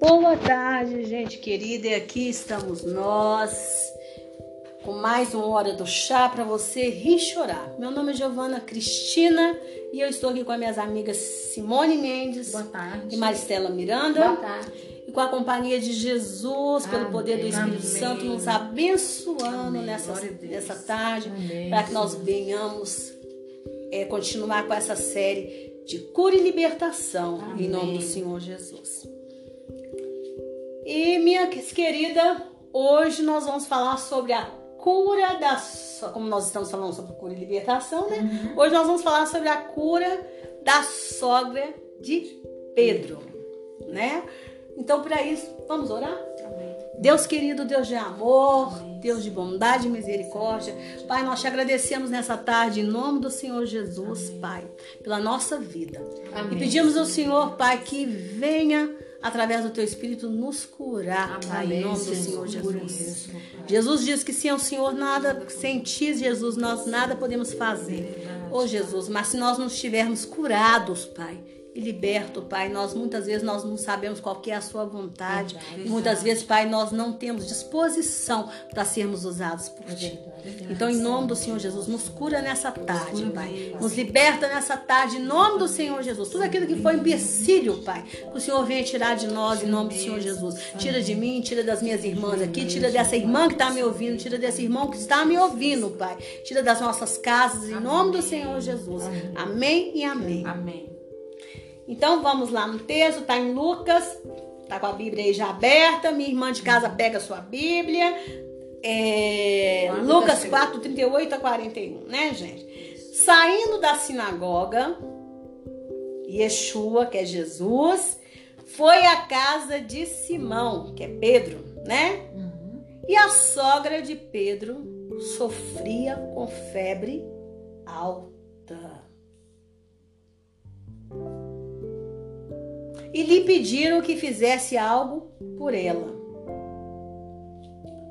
Boa tarde, gente querida, e aqui estamos nós com mais uma hora do chá para você rir chorar. Meu nome é Giovana Cristina e eu estou aqui com as minhas amigas Simone Mendes Boa tarde. e Maristela Miranda. Boa tarde. Com a companhia de Jesus, pelo Amém. poder do Espírito Amém. Santo, nos abençoando Amém. nessa, nessa tarde, para que nós venhamos é, continuar com essa série de cura e libertação, em nome do Senhor Jesus. E minha querida, hoje nós vamos falar sobre a cura da. Como nós estamos falando sobre cura e libertação, né? Uhum. Hoje nós vamos falar sobre a cura da sogra de Pedro, né? Então, para isso, vamos orar? Amém. Deus querido, Deus de amor, Amém. Deus de bondade e misericórdia. Pai, nós te agradecemos nessa tarde em nome do Senhor Jesus, Pai, pela nossa vida. Amém. E pedimos ao Senhor, Pai, que venha através do teu espírito nos curar, Pai, em Amém, nome do Senhor. Jesus. Jesus diz que sem o Senhor nada, sem ti, Jesus, nós nada podemos fazer. Ô Jesus, mas se nós não estivermos curados, Pai, e liberto, Pai, nós muitas vezes nós não sabemos qual que é a sua vontade. Verdade. E muitas vezes, Pai, nós não temos disposição para sermos usados por É ti. verdade. Então, em nome do Senhor Jesus, nos cura nessa tarde. Pai. Nos liberta nessa tarde, em nome do Senhor Jesus. Tudo aquilo que foi empecilho, Pai, que o Senhor venha tirar de nós, em nome do Senhor Jesus. Tira de mim, tira das minhas irmãs aqui, tira dessa irmã que está me ouvindo, tira desse irmão que está me ouvindo, Pai. Tira das nossas casas, em nome do Senhor Jesus. Amém e amém. Amém. Então vamos lá no texto, tá em Lucas, tá com a Bíblia aí já aberta. Minha irmã de casa pega a sua Bíblia. É, Quatro Lucas da 4, 38 a 41, né, gente? Saindo da sinagoga, Yeshua, que é Jesus, foi à casa de Simão, que é Pedro, né? Uhum. E a sogra de Pedro sofria com febre alta. E lhe pediram que fizesse algo por ela.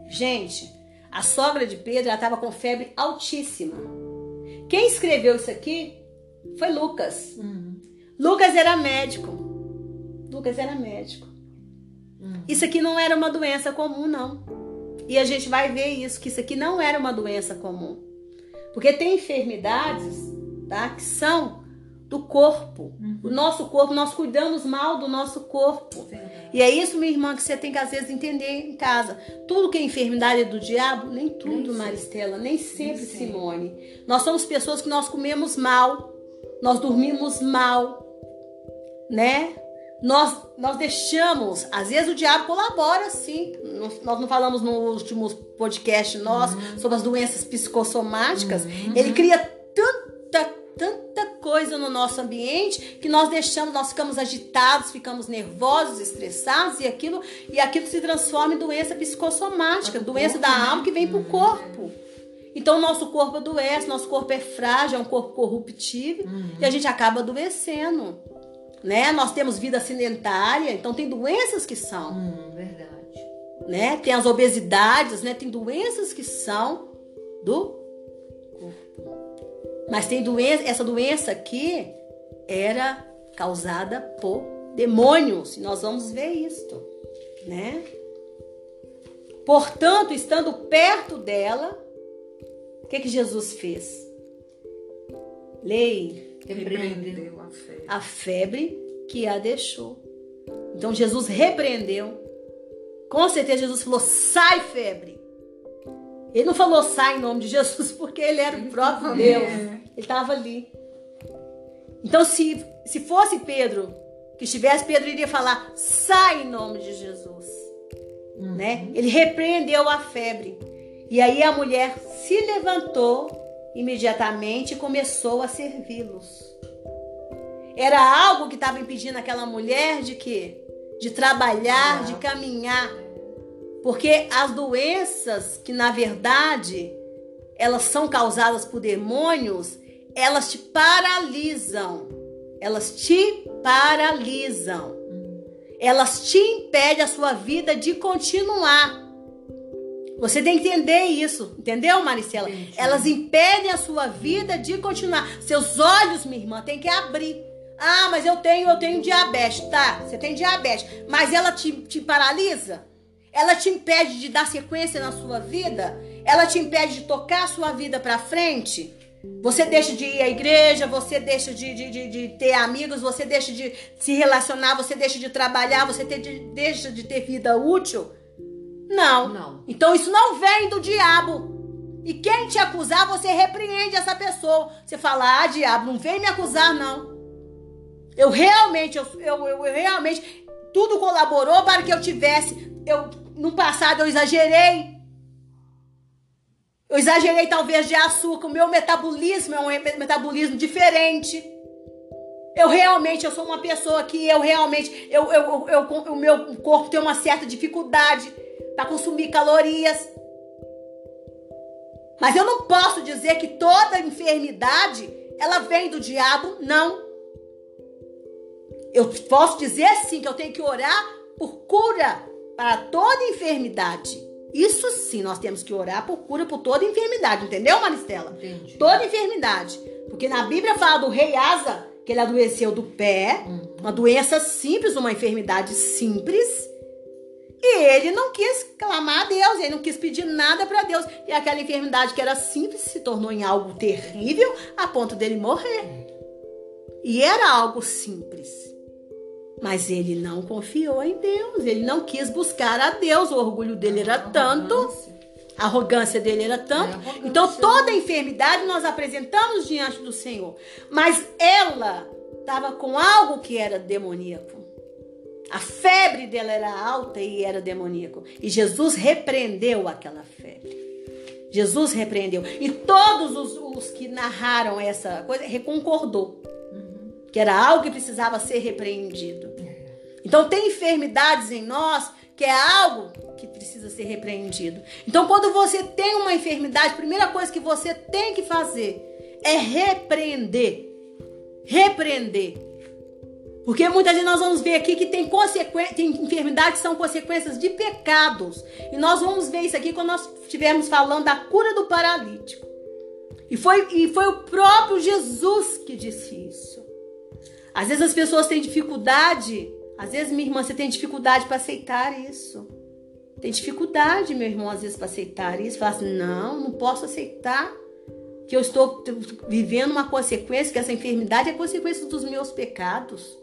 Gente, a sogra de Pedro estava com febre altíssima. Quem escreveu isso aqui foi Lucas. Uhum. Lucas era médico. Lucas era médico. Uhum. Isso aqui não era uma doença comum, não. E a gente vai ver isso, que isso aqui não era uma doença comum. Porque tem enfermidades, tá? Que são do corpo. O nosso corpo, nós cuidamos mal do nosso corpo. E é isso, minha irmã, que você tem que às vezes entender em casa. Tudo que é enfermidade é do diabo, nem tudo, Nem. Maristela, nem sempre, Nem sempre. Simone. Nós somos pessoas que nós comemos mal, nós dormimos mal, né? Nós, nós deixamos, às vezes o diabo colabora sim. Nós, nós não falamos no último podcast nosso sobre as doenças psicossomáticas. Ele cria coisa no nosso ambiente que nós deixamos, nós ficamos agitados, ficamos nervosos, estressados e aquilo, e aquilo se transforma em doença psicossomática, pro doença da né? alma que vem pro corpo. Então, o nosso corpo adoece, nosso corpo é frágil, é um corpo corruptível e a gente acaba adoecendo. Né? Nós temos vida sedentária, então tem doenças que são, Hum, verdade. né? Tem as obesidades, né? Tem doenças que são do corpo. Mas tem doença, essa doença aqui era causada por demônios, e nós vamos ver isto, né? Portanto, estando perto dela, o que que Jesus fez? Leia Repreendeu. a fé. a febre que a deixou. Então Jesus repreendeu. Com certeza Jesus falou: sai, febre. Ele não falou sai em nome de Jesus porque ele era o próprio Deus. Ele estava ali. Então, se, se fosse Pedro que estivesse, Pedro iria falar: sai em nome de Jesus. Né? Ele repreendeu a febre. E aí a mulher se levantou imediatamente e começou a servi-los. Era algo que estava impedindo aquela mulher de quê? De trabalhar, de caminhar. Porque as doenças que na verdade elas são causadas por demônios, elas te paralisam. Elas te paralisam. Elas te impedem a sua vida de continuar. Você tem que entender isso, entendeu, Maricela? Entendi. Elas impedem a sua vida de continuar. Seus olhos, minha irmã, tem que abrir. Ah, mas eu tenho, eu tenho diabetes, tá? Você tem diabetes, mas ela te, te paralisa? Ela te impede de dar sequência na sua vida? Ela te impede de tocar a sua vida para frente? Você deixa de ir à igreja, você deixa de, de, de, de, ter amigos, você deixa de se relacionar, você deixa de trabalhar, você deixa de ter vida útil? Não. Não. Então isso não vem do diabo. E quem te acusar, você repreende essa pessoa. Você fala, ah, diabo, não vem me acusar, não. Eu realmente, eu, eu, eu realmente, tudo colaborou para que eu tivesse. Eu, no passado eu exagerei. Eu exagerei talvez de açúcar. O meu metabolismo é um metabolismo diferente. Eu realmente, eu sou uma pessoa que eu realmente, eu, eu, eu, o meu corpo tem uma certa dificuldade para consumir calorias. Mas eu não posso dizer que toda enfermidade ela vem do diabo, não. Eu posso dizer sim que eu tenho que orar por cura para toda enfermidade. Isso sim, nós temos que orar por cura por toda enfermidade, entendeu, Maristela? Entendi. Toda enfermidade. Porque na Bíblia fala do rei Asa, que ele adoeceu do pé, Uhum. uma doença simples, uma enfermidade simples. E ele não quis clamar a Deus, ele não quis pedir nada para Deus. E aquela enfermidade que era simples se tornou em algo terrível a ponto dele morrer. E era algo simples. Mas ele não confiou em Deus, ele não quis buscar a Deus, o orgulho dele era tanto, a arrogância dele era tanto. É. Então toda enfermidade nós apresentamos diante do Senhor. Mas ela estava com algo que era demoníaco. A febre dela era alta e era demoníaco. E Jesus repreendeu aquela febre. Jesus repreendeu. E todos os, os que narraram essa coisa reconcordou. Que era algo que precisava ser repreendido. Então tem enfermidades em nós que é algo que precisa ser repreendido. Então quando você tem uma enfermidade, a primeira coisa que você tem que fazer é repreender. Repreender. Porque muitas vezes nós vamos ver aqui que tem, tem enfermidades que são consequências de pecados. E nós vamos ver isso aqui quando nós estivermos falando da cura do paralítico. E foi, e foi o próprio Jesus que disse isso. Às vezes as pessoas têm dificuldade, às vezes, minha irmã, você tem dificuldade para aceitar isso. Tem dificuldade, meu irmão, às vezes, para aceitar isso. Fala assim: não, não posso aceitar que eu estou vivendo uma consequência, que essa enfermidade é consequência dos meus pecados.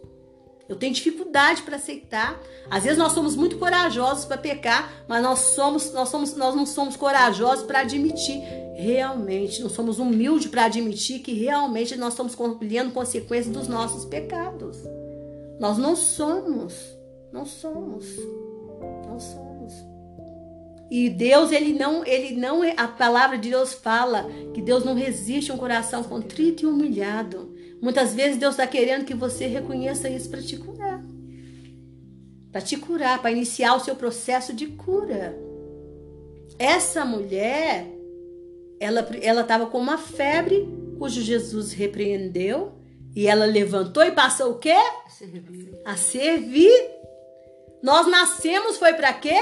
Eu tenho dificuldade para aceitar. Às vezes nós somos muito corajosos para pecar, mas nós somos, nós somos, nós não somos corajosos para admitir realmente, não somos humildes para admitir que realmente nós estamos colhendo consequências dos nossos pecados. Nós não somos, não somos, não somos. E Deus, ele não, ele não, a palavra de Deus fala que Deus não resiste a um coração contrito e humilhado. Muitas vezes Deus está querendo que você reconheça isso para te curar. Para te curar, para iniciar o seu processo de cura. Essa mulher, ela ela estava com uma febre, cujo Jesus repreendeu, e ela levantou e passou o quê? Servir. A servir. Nós nascemos foi para quê?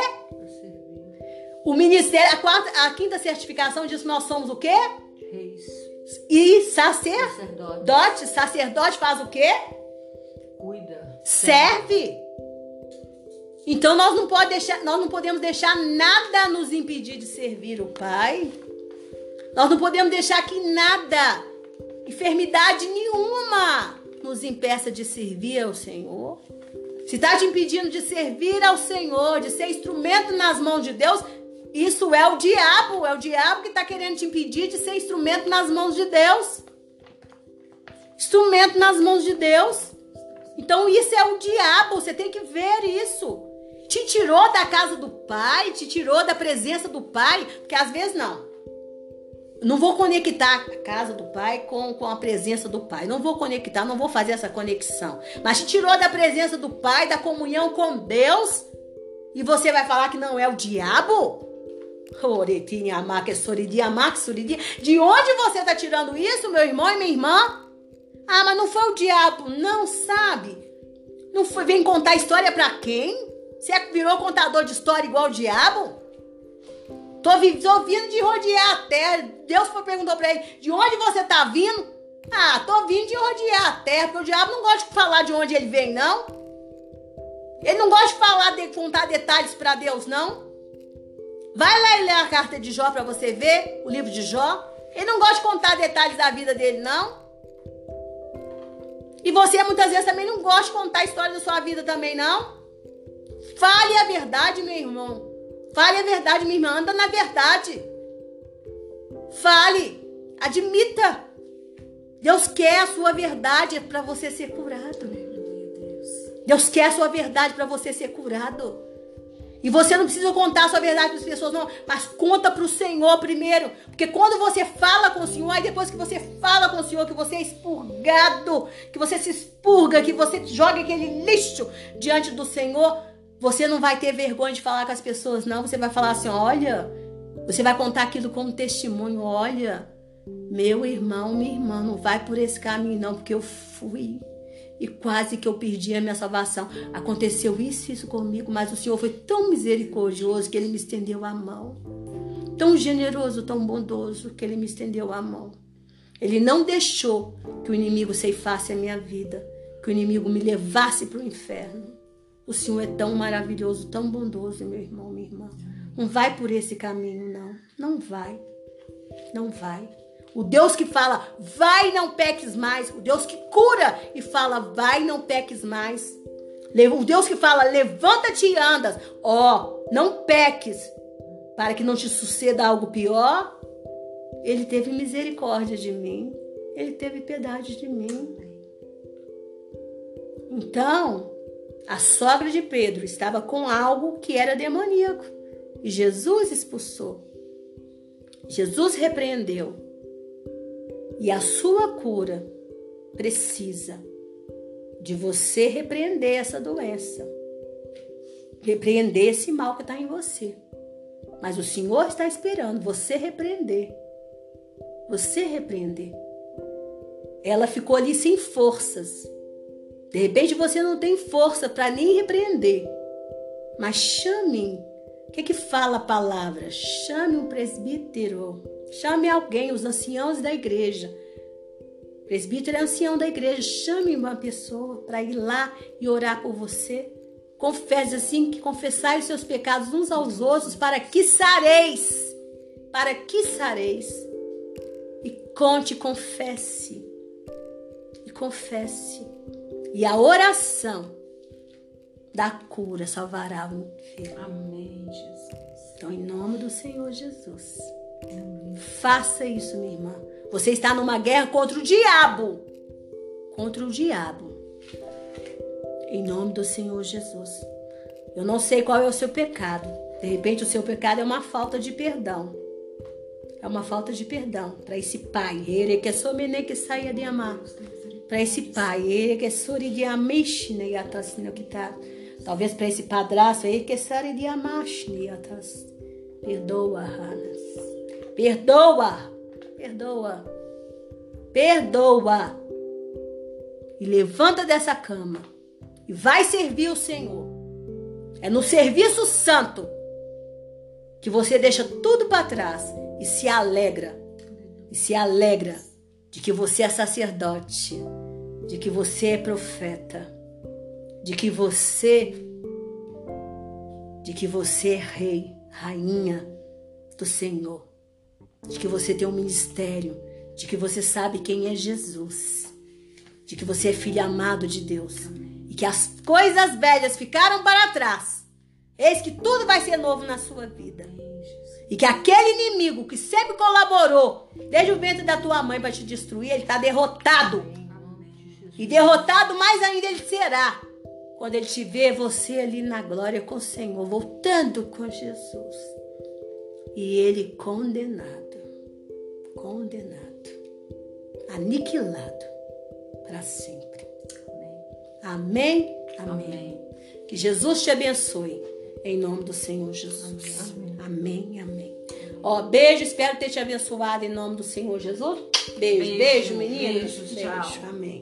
O ministério, a, quarta, a quinta certificação diz que nós somos o quê? Reis. E sacerdote. Sacerdote. Sacerdote faz o quê? Cuida. Serve. Então nós não, pode deixar, nós não podemos deixar nada nos impedir de servir o Pai. Nós não podemos deixar que nada, enfermidade nenhuma, nos impeça de servir ao Senhor. Se está te impedindo de servir ao Senhor, de ser instrumento nas mãos de Deus, isso é o diabo. É o diabo que está querendo te impedir de ser instrumento nas mãos de Deus. Instrumento nas mãos de Deus. Então isso é o diabo, você tem que ver isso. Te tirou da casa do pai, te tirou da presença do pai, porque às vezes não. Não vou conectar a casa do pai com, com a presença do pai. Não vou conectar, não vou fazer essa conexão. Mas te tirou da presença do pai, da comunhão com Deus, e você vai falar que não é o diabo? Oretinha, amaca, soridi, amaca, soridi. De onde você está tirando isso, meu irmão e minha irmã? Ah, mas não foi o diabo, não sabe? Não foi, vem contar história pra quem? Você virou contador de história igual o diabo? Tô, tô vindo de rodear a terra. Deus perguntou pra ele: de onde você tá vindo? Ah, tô vindo de rodear a terra, porque o diabo não gosta de falar de onde ele vem, não. Ele não gosta de falar, de contar detalhes pra Deus, não. Vai lá e lê a carta de Jó pra você ver, o livro de Jó. Ele não gosta de contar detalhes da vida dele, não. E você muitas vezes também não gosta de contar a história da sua vida também, não. Fale a verdade, meu irmão. Fale a verdade, minha irmã. Anda na verdade. Fale. Admita. Deus quer a sua verdade para você ser curado. Deus quer a sua verdade para você ser curado. E você não precisa contar a sua verdade para as pessoas, não. Mas conta para o Senhor primeiro. Porque quando você fala com o Senhor, aí depois que você fala com o Senhor, que você é expurgado, que você se expurga, que você joga aquele lixo diante do Senhor, você não vai ter vergonha de falar com as pessoas, não. Você vai falar assim: olha, você vai contar aquilo como testemunho. Olha, meu irmão, minha irmã, não vai por esse caminho, não, porque eu fui. E quase que eu perdi a minha salvação. Aconteceu isso, isso comigo, mas o Senhor foi tão misericordioso que Ele me estendeu a mão. Tão generoso, tão bondoso que Ele me estendeu a mão. Ele não deixou que o inimigo ceifasse a minha vida, que o inimigo me levasse para o inferno. O Senhor é tão maravilhoso, tão bondoso, meu irmão, minha irmã. Não vai por esse caminho, não. Não vai. Não vai. O Deus que fala, vai não peques mais. O Deus que cura e fala, vai não peques mais. O Deus que fala, levanta-te e andas. Ó, oh, não peques, para que não te suceda algo pior. Ele teve misericórdia de mim. Ele teve piedade de mim. Então, a sogra de Pedro estava com algo que era demoníaco. E Jesus expulsou. Jesus repreendeu. E a sua cura precisa de você repreender essa doença. Repreender esse mal que está em você. Mas o Senhor está esperando você repreender. Você repreender. Ela ficou ali sem forças. De repente você não tem força para nem repreender. Mas chame. O que, que fala a palavra? Chame um presbítero. Chame alguém, os anciãos da igreja. Presbítero é ancião da igreja. Chame uma pessoa para ir lá e orar por você. Confesse assim que confessai os seus pecados uns aos outros para que sareis. Para que sareis. E conte, confesse. E confesse. E a oração da cura salvará o enfermo. Amém, Jesus. Então, em nome do Senhor Jesus, Amém. Faça isso, minha irmã. Você está numa guerra contra o diabo. Contra o diabo. Em nome do Senhor Jesus. Eu não sei qual é o seu pecado. De repente, o seu pecado é uma falta de perdão. É uma falta de perdão para esse pai. Ele que somene que saia de amar. Para esse pai, ele que suri de amishne yatas no que tá. Talvez para esse padrasto, ele que sari de amashne yatas. Perdoa, Hanas. Perdoa. Perdoa. Perdoa. E levanta dessa cama e vai servir o Senhor. É no serviço santo que você deixa tudo para trás e se alegra. E se alegra de que você é sacerdote, de que você é profeta, de que você de que você é rei, rainha do Senhor, de que você tem um ministério, de que você sabe quem é Jesus, de que você é filho amado de Deus e que as coisas velhas ficaram para trás. Eis que tudo vai ser novo na sua vida. E que aquele inimigo que sempre colaborou desde o ventre da tua mãe para te destruir, ele está derrotado. E derrotado mais ainda ele será quando ele te ver você ali na glória com o Senhor, voltando com Jesus. E ele condenado, condenado, aniquilado para sempre. Amém? Amém. Amém. Que Jesus te abençoe. Em nome do Senhor Jesus. Amém, amém. Ó, beijo, espero ter te abençoado em nome do Senhor Jesus. Beijo, beijo, Beijo, meninas. beijo, tchau. Amém.